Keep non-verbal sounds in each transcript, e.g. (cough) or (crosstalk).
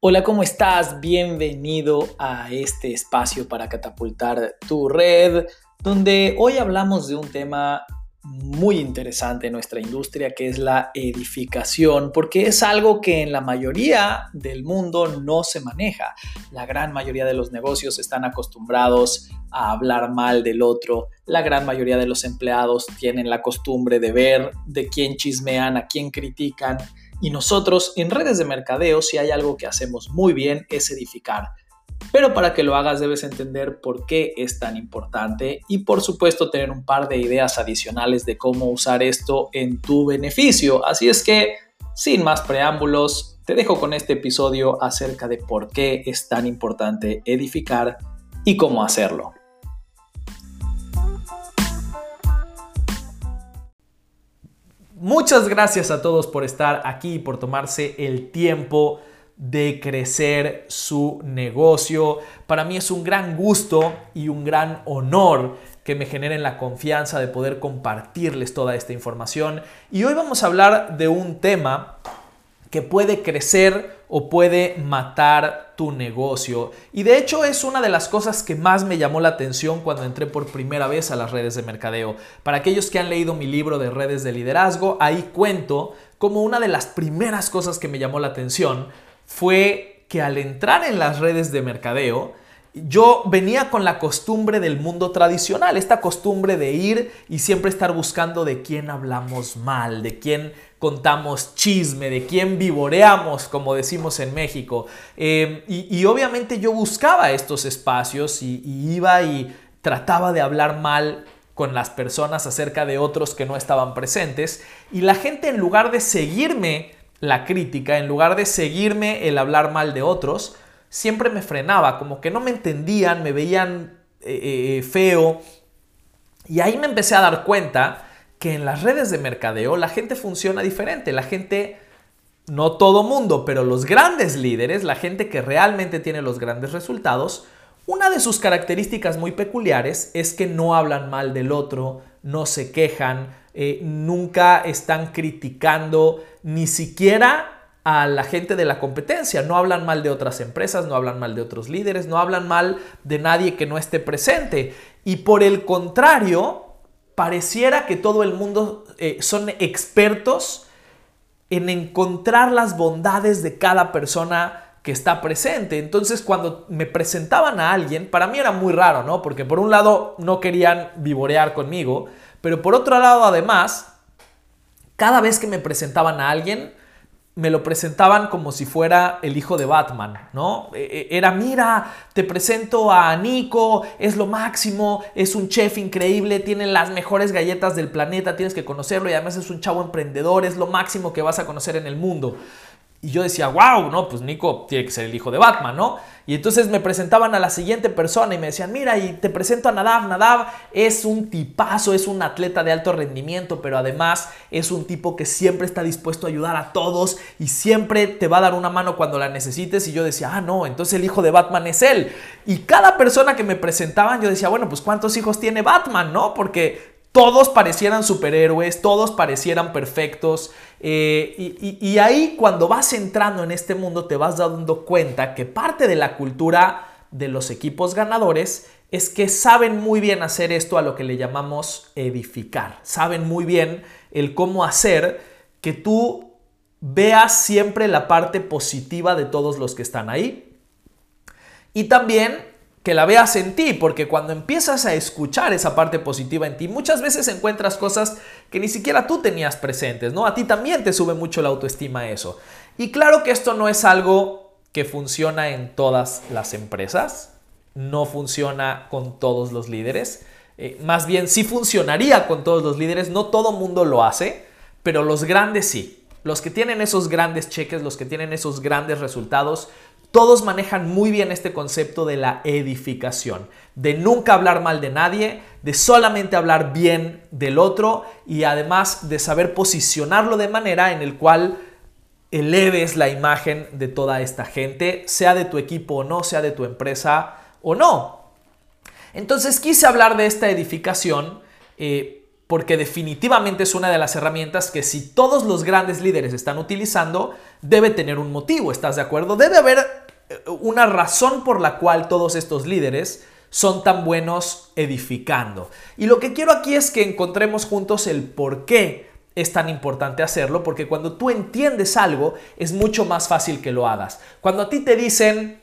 Hola, ¿cómo estás? Bienvenido a este espacio para catapultar tu red, donde hoy hablamos de un tema muy interesante en nuestra industria, que es la edificación, porque es algo que en la mayoría del mundo no se maneja. La gran mayoría de los negocios están acostumbrados a hablar mal del otro. La gran mayoría de los empleados tienen la costumbre de ver de quién chismean, a quién critican y nosotros en redes de mercadeo, si hay algo que hacemos muy bien, es edificar. Pero para que lo hagas debes entender por qué es tan importante y por supuesto tener un par de ideas adicionales de cómo usar esto en tu beneficio. Así es que, sin más preámbulos, te dejo con este episodio acerca de por qué es tan importante edificar y cómo hacerlo. Muchas gracias a todos por estar aquí y por tomarse el tiempo de crecer su negocio. Para mí es un gran gusto y un gran honor que me generen la confianza de poder compartirles toda esta información. Y hoy vamos a hablar de un tema que puede crecer o puede matar tu negocio. Y de hecho es una de las cosas que más me llamó la atención cuando entré por primera vez a las redes de mercadeo. Para aquellos que han leído mi libro de redes de liderazgo, ahí cuento como una de las primeras cosas que me llamó la atención fue que al entrar en las redes de mercadeo, yo venía con la costumbre del mundo tradicional, esta costumbre de ir y siempre estar buscando de quién hablamos mal, de quién contamos chisme, de quién vivoreamos, como decimos en México. Em, y, obviamente yo buscaba estos espacios y, y iba y trataba de hablar mal con las personas acerca de otros que no estaban presentes. Y la gente en lugar de seguirme la crítica, en lugar de seguirme el hablar mal de otros, siempre me frenaba, como que no me entendían, me veían eh, eh, eh, feo. Y ahí me empecé a dar cuenta que en las redes de mercadeo la gente funciona diferente. La gente, no todo mundo, pero los grandes líderes, la gente que realmente tiene los grandes resultados, una de sus características muy peculiares es que no hablan mal del otro, no se quejan, nunca están criticando ni siquiera a la gente de la competencia. No hablan mal de otras empresas, no hablan mal de otros líderes, no hablan mal de nadie que no esté presente. Y por el contrario, pareciera que todo el mundo eh, son expertos en encontrar las bondades de cada persona que está presente. Entonces, cuando me presentaban a alguien, para mí era muy raro, ¿no? Porque por un lado no querían vivorear conmigo, pero por otro lado, además, cada vez que me presentaban a alguien, me lo presentaban como si fuera el hijo de Batman, ¿no? E, e, era, mira, te presento a Nico, es lo máximo, es un chef increíble, tiene las mejores galletas del planeta, tienes que conocerlo y además es un chavo emprendedor, es lo máximo que vas a conocer en el mundo. Y yo decía, wow, no, pues Nico tiene que ser el hijo de Batman, ¿no? Y entonces me presentaban a la siguiente persona y me decían, mira, y te presento a Nadav. Nadav es un tipazo, es un atleta de alto rendimiento, pero además es un tipo que siempre está dispuesto a ayudar a todos y siempre te va a dar una mano cuando la necesites. Y yo decía, ah, no, entonces el hijo de Batman es él. Y cada persona que me presentaban, yo decía, bueno, pues ¿cuántos hijos tiene Batman, no? Porque todos parecieran superhéroes, todos parecieran perfectos. Eh, y, ahí cuando vas entrando en este mundo te vas dando cuenta que parte de la cultura de los equipos ganadores es que saben muy bien hacer esto a lo que le llamamos edificar. Saben muy bien el cómo hacer que tú veas siempre la parte positiva de todos los que están ahí. Y también que la veas en ti, porque cuando empiezas a escuchar esa parte positiva en ti, muchas veces encuentras cosas que ni siquiera tú tenías presentes, ¿no? A ti también te sube mucho la autoestima eso. Y claro que esto no es algo que funciona en todas las empresas, no funciona con todos los líderes, eh, más bien sí funcionaría con todos los líderes, no todo mundo lo hace, pero los grandes sí. Los que tienen esos grandes cheques, los que tienen esos grandes resultados, todos manejan muy bien este concepto de la edificación, de nunca hablar mal de nadie, de solamente hablar bien del otro y además de saber posicionarlo de manera en el cual eleves la imagen de toda esta gente, sea de tu equipo o no, sea de tu empresa o no. Entonces quise hablar de esta edificación eh, porque definitivamente es una de las herramientas que si todos los grandes líderes están utilizando, debe tener un motivo, ¿estás de acuerdo? Debe haber eh, una razón por la cual todos estos líderes son tan buenos edificando. Y lo que quiero aquí es que encontremos juntos el por qué es tan importante hacerlo, porque cuando tú entiendes algo, es mucho más fácil que lo hagas. Cuando a ti te dicen,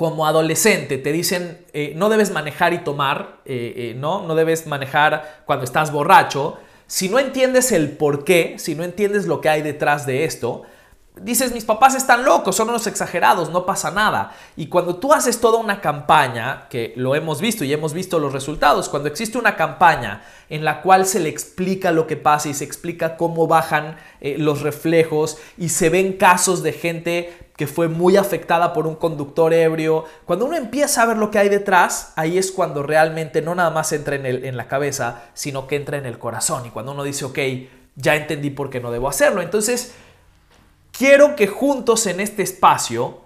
como adolescente, te dicen, eh, no debes manejar y tomar, eh, eh, ¿no? No debes manejar cuando estás borracho. Si no entiendes el por qué, si no entiendes lo que hay detrás de esto, dices, mis papás están locos, son unos exagerados, no pasa nada. Y cuando tú haces toda una campaña, que lo hemos visto y hemos visto los resultados, cuando existe una campaña en la cual se le explica lo que pasa y se explica cómo bajan los reflejos y se ven casos de gente que fue muy afectada por un conductor ebrio, cuando uno empieza a ver lo que hay detrás, ahí es cuando realmente no nada más entra en, el, en la cabeza, sino que entra en el corazón. Y cuando uno dice, ok, ya entendí por qué no debo hacerlo. Entonces, quiero que juntos en este espacio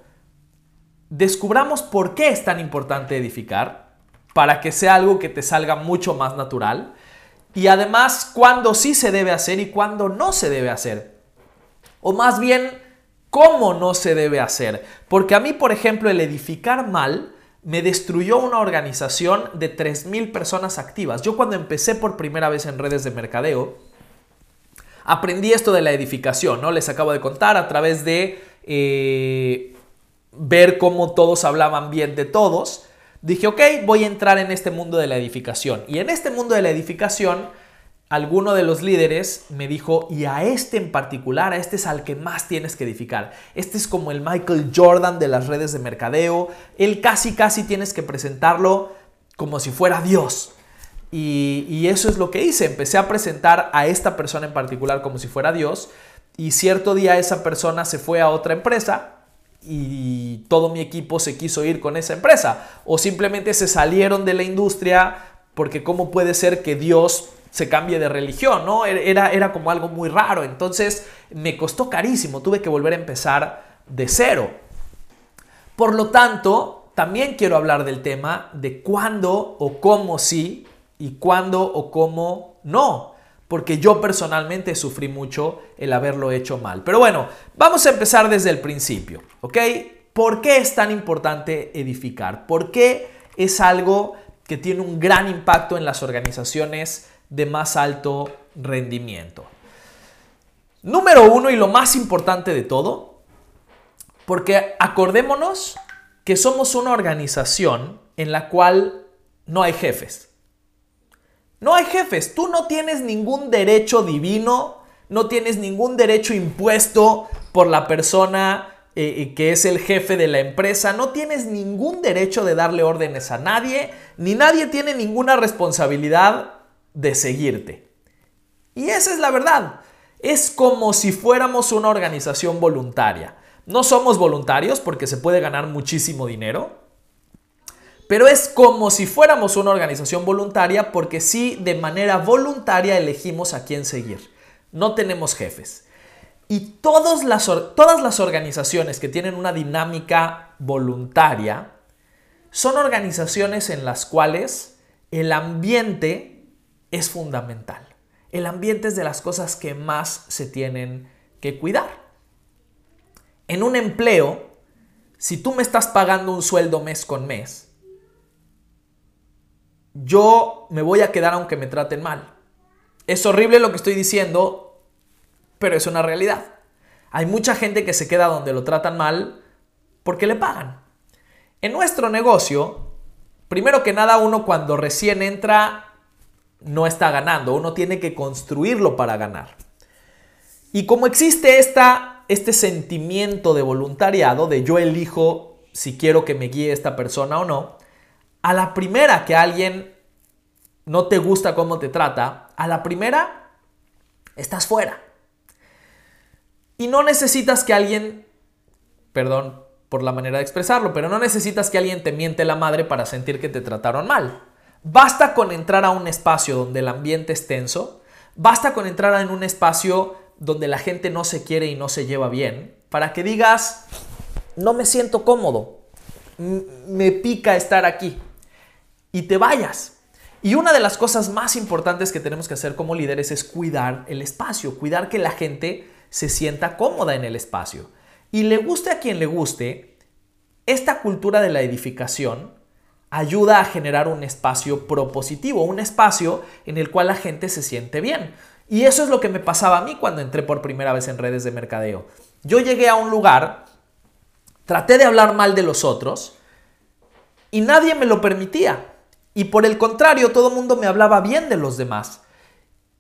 descubramos por qué es tan importante edificar, para que sea algo que te salga mucho más natural, y además cuándo sí se debe hacer y cuándo no se debe hacer. O más bien, cómo no se debe hacer. Porque a mí, por ejemplo, el edificar mal me destruyó una organización de 3.000 personas activas. Yo cuando empecé por primera vez en redes de mercadeo, aprendí esto de la edificación, ¿no? Les acabo de contar a través de eh, ver cómo todos hablaban bien de todos. Dije, ok, voy a entrar en este mundo de la edificación. Y en este mundo de la edificación, alguno de los líderes me dijo, y a este en particular, a este es al que más tienes que edificar. Este es como el Michael Jordan de las redes de mercadeo. Él casi, casi tienes que presentarlo como si fuera Dios. Y, eso es lo que hice. Empecé a presentar a esta persona en particular como si fuera Dios. Y cierto día esa persona se fue a otra empresa y todo mi equipo se quiso ir con esa empresa. O simplemente se salieron de la industria porque cómo puede ser que Dios se cambie de religión, ¿no? Era, era como algo muy raro. Entonces me costó carísimo. Tuve que volver a empezar de cero. Por lo tanto, también quiero hablar del tema de cuándo o cómo sí y cuándo o cómo no. Porque yo personalmente sufrí mucho el haberlo hecho mal. Pero bueno, vamos a empezar desde el principio, ¿ok? ¿Por qué es tan importante edificar? ¿Por qué es algo que tiene un gran impacto en las organizaciones de más alto rendimiento? Número uno y lo más importante de todo, porque acordémonos que somos una organización en la cual no hay jefes. No hay jefes, tú no tienes ningún derecho divino, no tienes ningún derecho impuesto por la persona eh, que es el jefe de la empresa, no tienes ningún derecho de darle órdenes a nadie, ni nadie tiene ninguna responsabilidad de seguirte. Y esa es la verdad. Es como si fuéramos una organización voluntaria. No somos voluntarios porque se puede ganar muchísimo dinero, pero es como si fuéramos una organización voluntaria porque sí, de manera voluntaria elegimos a quién seguir. No tenemos jefes. Y todas las, todas las organizaciones que tienen una dinámica voluntaria son organizaciones en las cuales el ambiente es fundamental. El ambiente es de las cosas que más se tienen que cuidar. En un empleo, si tú me estás pagando un sueldo mes con mes, yo me voy a quedar aunque me traten mal. Es horrible lo que estoy diciendo, pero es una realidad. Hay mucha gente que se queda donde lo tratan mal porque le pagan. En nuestro negocio, primero que nada, uno cuando recién entra no está ganando, uno tiene que construirlo para ganar. Y como existe esta, este sentimiento de voluntariado, de yo elijo si quiero que me guíe esta persona o no, a la primera que alguien no te gusta cómo te trata, a la primera estás fuera. Y no necesitas que alguien, perdón por la manera de expresarlo, pero no necesitas que alguien te miente la madre para sentir que te trataron mal. Basta con entrar a un espacio donde el ambiente es tenso, basta con entrar en un espacio donde la gente no se quiere y no se lleva bien, para que digas, no me siento cómodo, me pica estar aquí y te vayas. Y una de las cosas más importantes que tenemos que hacer como líderes es cuidar el espacio, cuidar que la gente se sienta cómoda en el espacio. Y le guste a quien le guste, esta cultura de la edificación ayuda a generar un espacio propositivo, un espacio en el cual la gente se siente bien. Y eso es lo que me pasaba a mí cuando entré por primera vez en redes de mercadeo. Yo llegué a un lugar, traté de hablar mal de los otros y nadie me lo permitía. Y por el contrario, todo el mundo me hablaba bien de los demás.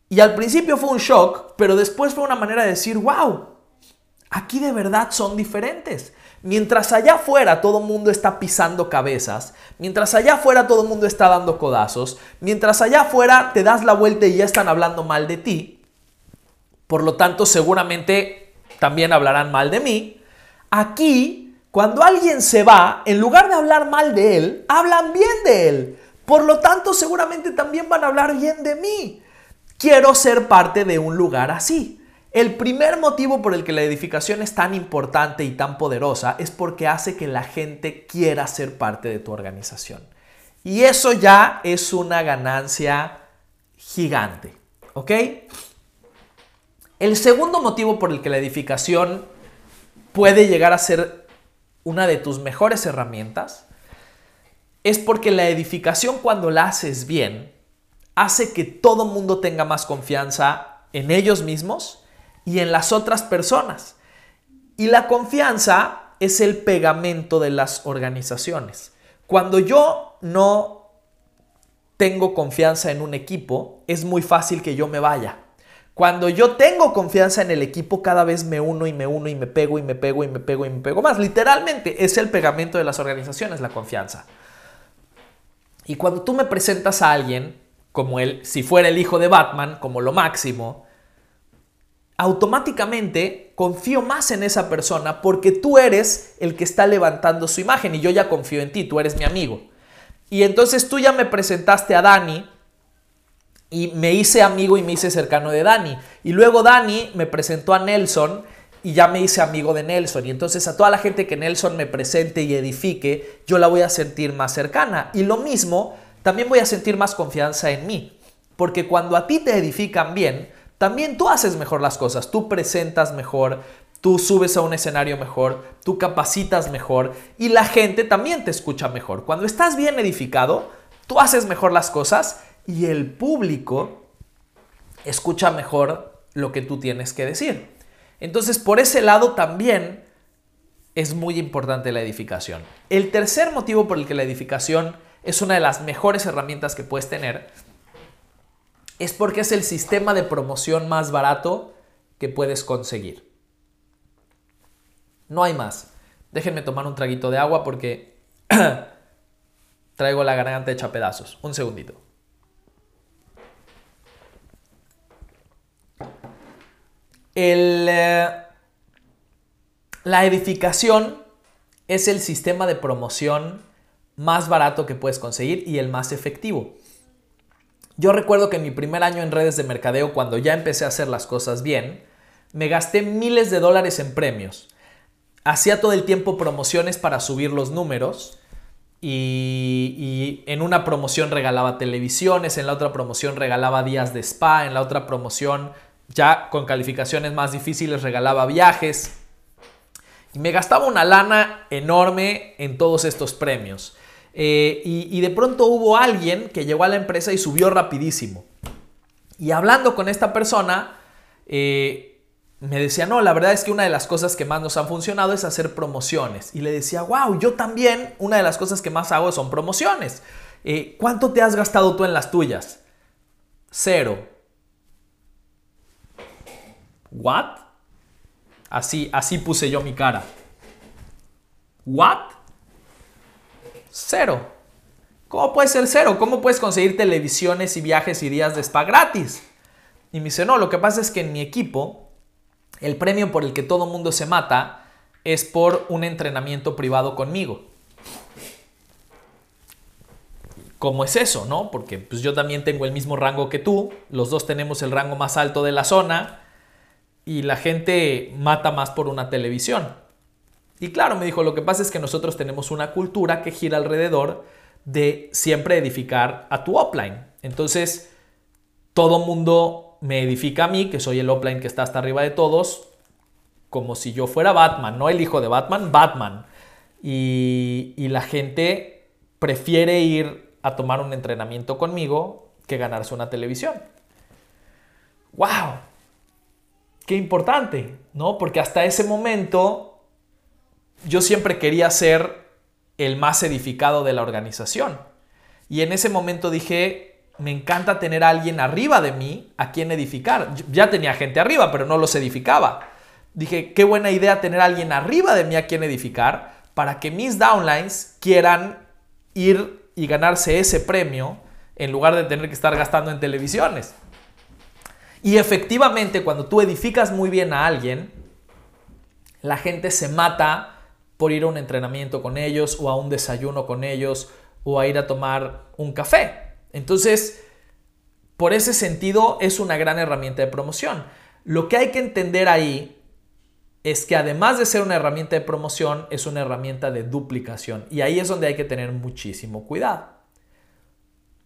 Y al principio fue un shock, pero después fue una manera de decir, wow, aquí de verdad son diferentes. Mientras allá afuera todo el mundo está pisando cabezas, mientras allá afuera todo el mundo está dando codazos, mientras allá afuera te das la vuelta y ya están hablando mal de ti, por lo tanto seguramente también hablarán mal de mí, aquí cuando alguien se va, en lugar de hablar mal de él, hablan bien de él. Por lo tanto, seguramente también van a hablar bien de mí. Quiero ser parte de un lugar así. El primer motivo por el que la edificación es tan importante y tan poderosa es porque hace que la gente quiera ser parte de tu organización. Y eso ya es una ganancia gigante. ¿Ok? El segundo motivo por el que la edificación puede llegar a ser una de tus mejores herramientas es porque la edificación cuando la haces bien hace que todo mundo tenga más confianza en ellos mismos y en las otras personas. Y la confianza es el pegamento de las organizaciones. Cuando yo no tengo confianza en un equipo, es muy fácil que yo me vaya. Cuando yo tengo confianza en el equipo, cada vez me uno y me uno y me pego y me pego y me pego y me pego más. Literalmente es el pegamento de las organizaciones, la confianza. Y cuando tú me presentas a alguien, como él, si fuera el hijo de Batman, como lo máximo, automáticamente confío más en esa persona porque tú eres el que está levantando su imagen y yo ya confío en ti, tú eres mi amigo. Y entonces tú ya me presentaste a Dani y me hice amigo y me hice cercano de Dani. Y luego Dani me presentó a Nelson y ya me hice amigo de Nelson. Y entonces a toda la gente que Nelson me presente y edifique, yo la voy a sentir más cercana. Y lo mismo, también voy a sentir más confianza en mí. Porque cuando a ti te edifican bien, también tú haces mejor las cosas, tú presentas mejor, tú subes a un escenario mejor, tú capacitas mejor y la gente también te escucha mejor. Cuando estás bien edificado, tú haces mejor las cosas y el público escucha mejor lo que tú tienes que decir. Entonces, por ese lado también es muy importante la edificación. El tercer motivo por el que la edificación es una de las mejores herramientas que puedes tener es porque es el sistema de promoción más barato que puedes conseguir. No hay más. Déjenme tomar un traguito de agua porque (clears throat) traigo la garganta hecha pedazos. Un segundito. Eh, la edificación es el sistema de promoción más barato que puedes conseguir y el más efectivo. Yo recuerdo que en mi primer año en redes de mercadeo, cuando ya empecé a hacer las cosas bien, me gasté miles de dólares en premios. Hacía todo el tiempo promociones para subir los números y, y, en una promoción regalaba televisiones, en la otra promoción regalaba días de spa, en la otra promoción ya con calificaciones más difíciles regalaba viajes. Y me gastaba una lana enorme en todos estos premios. Eh, y, de pronto hubo alguien que llegó a la empresa y subió rapidísimo. Y hablando con esta persona, eh, me decía, no, la verdad es que una de las cosas que más nos han funcionado es hacer promociones. Y le decía, wow, yo también, una de las cosas que más hago son promociones. Eh, ¿Cuánto te has gastado tú en las tuyas? Cero. ¿What? Así, así puse yo mi cara. ¿What? Cero. ¿Cómo puede ser cero? ¿Cómo puedes conseguir televisiones y viajes y días de spa gratis? Y me dice, no, lo que pasa es que en mi equipo, el premio por el que todo mundo se mata es por un entrenamiento privado conmigo. ¿Cómo es eso, no? Porque pues, yo también tengo el mismo rango que tú, los dos tenemos el rango más alto de la zona, y la gente mata más por una televisión. Y claro, me dijo, lo que pasa es que nosotros tenemos una cultura que gira alrededor de siempre edificar a tu upline. Entonces, todo mundo me edifica a mí, que soy el upline que está hasta arriba de todos, como si yo fuera Batman, no el hijo de Batman, Batman. Y, y la gente prefiere ir a tomar un entrenamiento conmigo que ganarse una televisión. ¡Wow! Qué importante, ¿no? Porque hasta ese momento yo siempre quería ser el más edificado de la organización. Y en ese momento dije, me encanta tener a alguien arriba de mí a quien edificar. Ya tenía gente arriba, pero no los edificaba. Dije, qué buena idea tener a alguien arriba de mí a quien edificar para que mis downlines quieran ir y ganarse ese premio en lugar de tener que estar gastando en televisiones. Y efectivamente, cuando tú edificas muy bien a alguien, la gente se mata por ir a un entrenamiento con ellos o a un desayuno con ellos o a ir a tomar un café. Entonces, por ese sentido, es una gran herramienta de promoción. Lo que hay que entender ahí es que además de ser una herramienta de promoción, es una herramienta de duplicación. Y ahí es donde hay que tener muchísimo cuidado.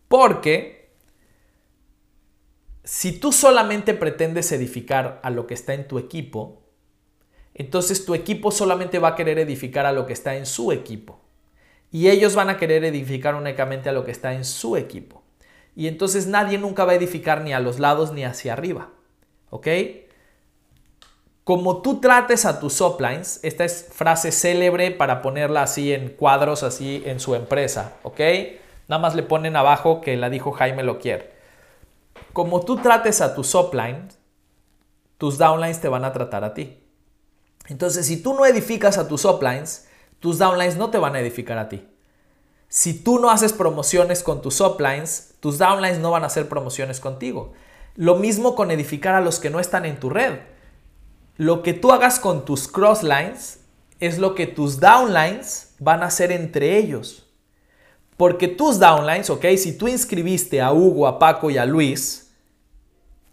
Porque si tú solamente pretendes edificar a lo que está en tu equipo, entonces tu equipo solamente va a querer edificar a lo que está en su equipo. Y ellos van a querer edificar únicamente a lo que está en su equipo. Y entonces nadie nunca va a edificar ni a los lados ni hacia arriba. ¿Ok? Como tú trates a tus uplines, esta es frase célebre para ponerla así en cuadros, así en su empresa. ¿Ok? Nada más le ponen abajo que la dijo Jaime Loquier. Como tú trates a tus uplines, tus downlines te van a tratar a ti. Entonces, si tú no edificas a tus uplines, tus downlines no te van a edificar a ti. Si tú no haces promociones con tus uplines, tus downlines no van a hacer promociones contigo. Lo mismo con edificar a los que no están en tu red. Lo que tú hagas con tus crosslines es lo que tus downlines van a hacer entre ellos. Porque tus downlines, ok, si tú inscribiste a Hugo, a Paco y a Luis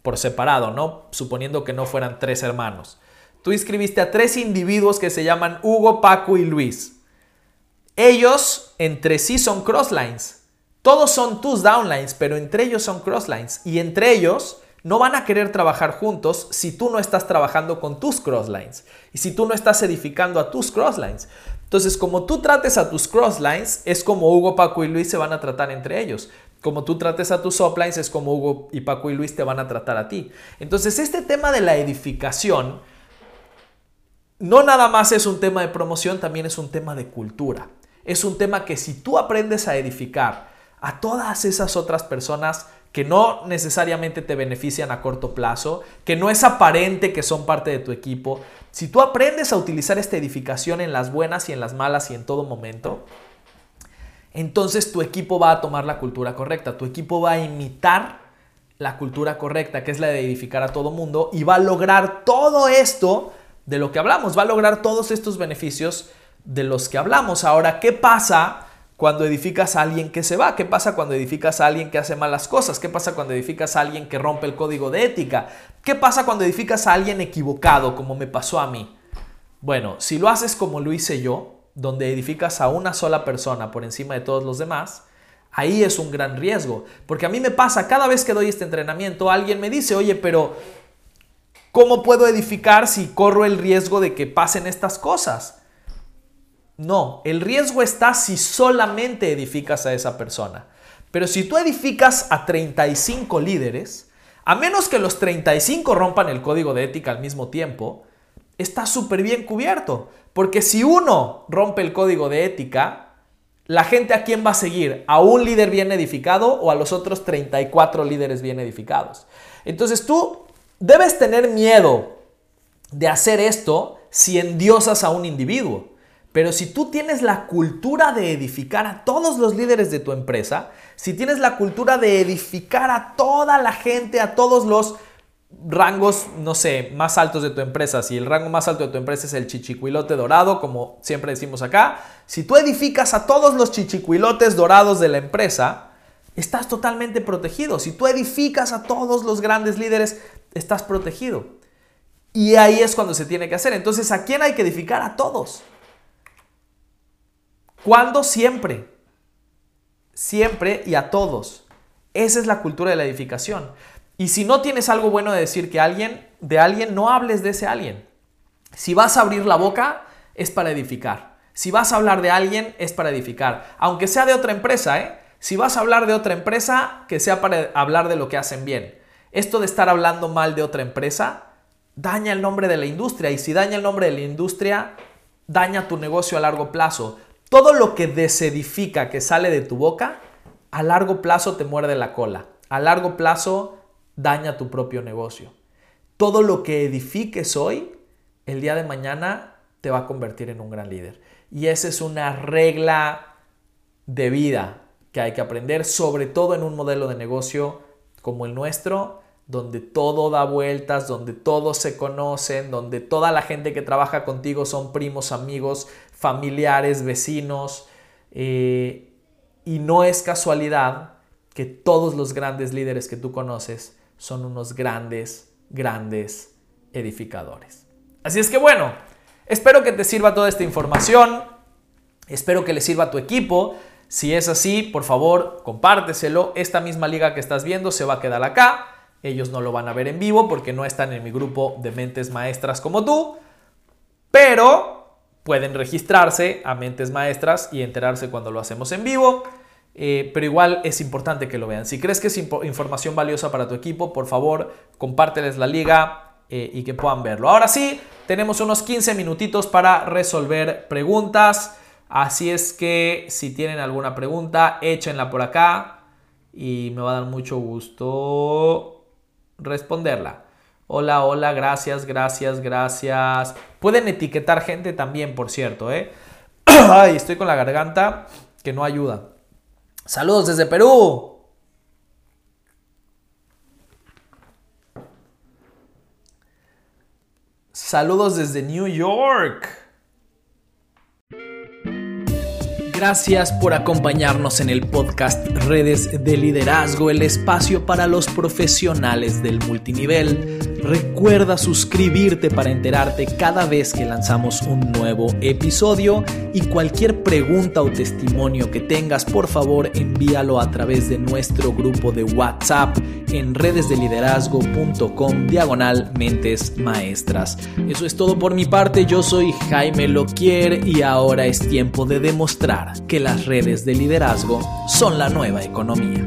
por separado, ¿no? Suponiendo que no fueran tres hermanos. Tú inscribiste a tres individuos que se llaman Hugo, Paco y Luis. Ellos entre sí son crosslines. Todos son tus downlines, pero entre ellos son crosslines. Y entre ellos no van a querer trabajar juntos si tú no estás trabajando con tus crosslines. Y si tú no estás edificando a tus crosslines. Entonces, como tú trates a tus crosslines, es como Hugo, Paco y Luis se van a tratar entre ellos. Como tú trates a tus uplines, es como Hugo y Paco y Luis te van a tratar a ti. Entonces, este tema de la edificación no nada más es un tema de promoción, también es un tema de cultura. Es un tema que si tú aprendes a edificar a todas esas otras personas que no necesariamente te benefician a corto plazo, que no es aparente que son parte de tu equipo, si tú aprendes a utilizar esta edificación en las buenas y en las malas y en todo momento, entonces tu equipo va a tomar la cultura correcta, tu equipo va a imitar la cultura correcta, que es la de edificar a todo mundo, y va a lograr todo esto de lo que hablamos, va a lograr todos estos beneficios de los que hablamos. Ahora, ¿qué pasa cuando edificas a alguien que se va? ¿Qué pasa cuando edificas a alguien que hace malas cosas? ¿Qué pasa cuando edificas a alguien que rompe el código de ética? ¿Qué pasa cuando edificas a alguien equivocado, como me pasó a mí? Bueno, si lo haces como lo hice yo, donde edificas a una sola persona por encima de todos los demás, ahí es un gran riesgo. Porque a mí me pasa, cada vez que doy este entrenamiento, alguien me dice, oye, pero ¿Cómo puedo edificar si corro el riesgo de que pasen estas cosas? No, el riesgo está si solamente edificas a esa persona. Pero si tú edificas a 35 líderes, a menos que los 35 rompan el código de ética al mismo tiempo, está súper bien cubierto. Porque si uno rompe el código de ética, la gente a quién va a seguir? ¿A un líder bien edificado o a los otros 34 líderes bien edificados? Entonces tú Debes tener miedo de hacer esto si endiosas a un individuo. Pero si tú tienes la cultura de edificar a todos los líderes de tu empresa, si tienes la cultura de edificar a toda la gente, a todos los rangos, no sé, más altos de tu empresa, si el rango más alto de tu empresa es el chichicuilote dorado, como siempre decimos acá, si tú edificas a todos los chichicuilotes dorados de la empresa, estás totalmente protegido. Si tú edificas a todos los grandes líderes, estás protegido. Y ahí es cuando se tiene que hacer. Entonces, ¿a quién hay que edificar? A todos. ¿Cuándo? Siempre. siempre y a todos. Esa es la cultura de la edificación. Y si no tienes algo bueno de decir que alguien, de alguien, no hables de ese alguien. Si vas a abrir la boca, es para edificar. Si vas a hablar de alguien, es para edificar. Aunque sea de otra empresa, ¿eh? Si vas a hablar de otra empresa, que sea para hablar de lo que hacen bien. Esto de estar hablando mal de otra empresa daña el nombre de la industria y si daña el nombre de la industria, daña tu negocio a largo plazo. Todo lo que desedifica que sale de tu boca, a largo plazo te muerde la cola. A largo plazo daña tu propio negocio. Todo lo que edifiques hoy, el día de mañana te va a convertir en un gran líder. Y esa es una regla de vida que hay que aprender, sobre todo en un modelo de negocio como el nuestro, donde todo da vueltas, donde todos se conocen, donde toda la gente que trabaja contigo son primos, amigos, familiares, vecinos. Eh, y no es casualidad que todos los grandes líderes que tú conoces son unos grandes, grandes edificadores. Así es que bueno, espero que te sirva toda esta información, espero que le sirva a tu equipo. Si es así, por favor, compárteselo. Esta misma liga que estás viendo se va a quedar acá. Ellos no lo van a ver en vivo porque no están en mi grupo de mentes maestras como tú, pero pueden registrarse a mentes maestras y enterarse cuando lo hacemos en vivo. Eh, pero igual es importante que lo vean. Si crees que es información valiosa para tu equipo, por favor, compárteles la liga eh, y que puedan verlo. Ahora sí, tenemos unos 15 minutitos para resolver preguntas. Así es que si tienen alguna pregunta, échenla por acá y me va a dar mucho gusto responderla. Hola, hola, gracias, gracias, gracias. Pueden etiquetar gente también, por cierto, ¿eh? (clears throat) Ay, estoy con la garganta que no ayuda. Saludos desde Perú. Saludos desde New York. Gracias por acompañarnos en el podcast Redes de Liderazgo, el espacio para los profesionales del multinivel. Recuerda suscribirte para enterarte cada vez que lanzamos un nuevo episodio y cualquier pregunta o testimonio que tengas, por favor envíalo a través de nuestro grupo de WhatsApp en redesdeliderazgo.com diagonal mentes maestras. Eso es todo por mi parte, yo soy Jaime Loquier y ahora es tiempo de demostrar que las redes de liderazgo son la nueva economía.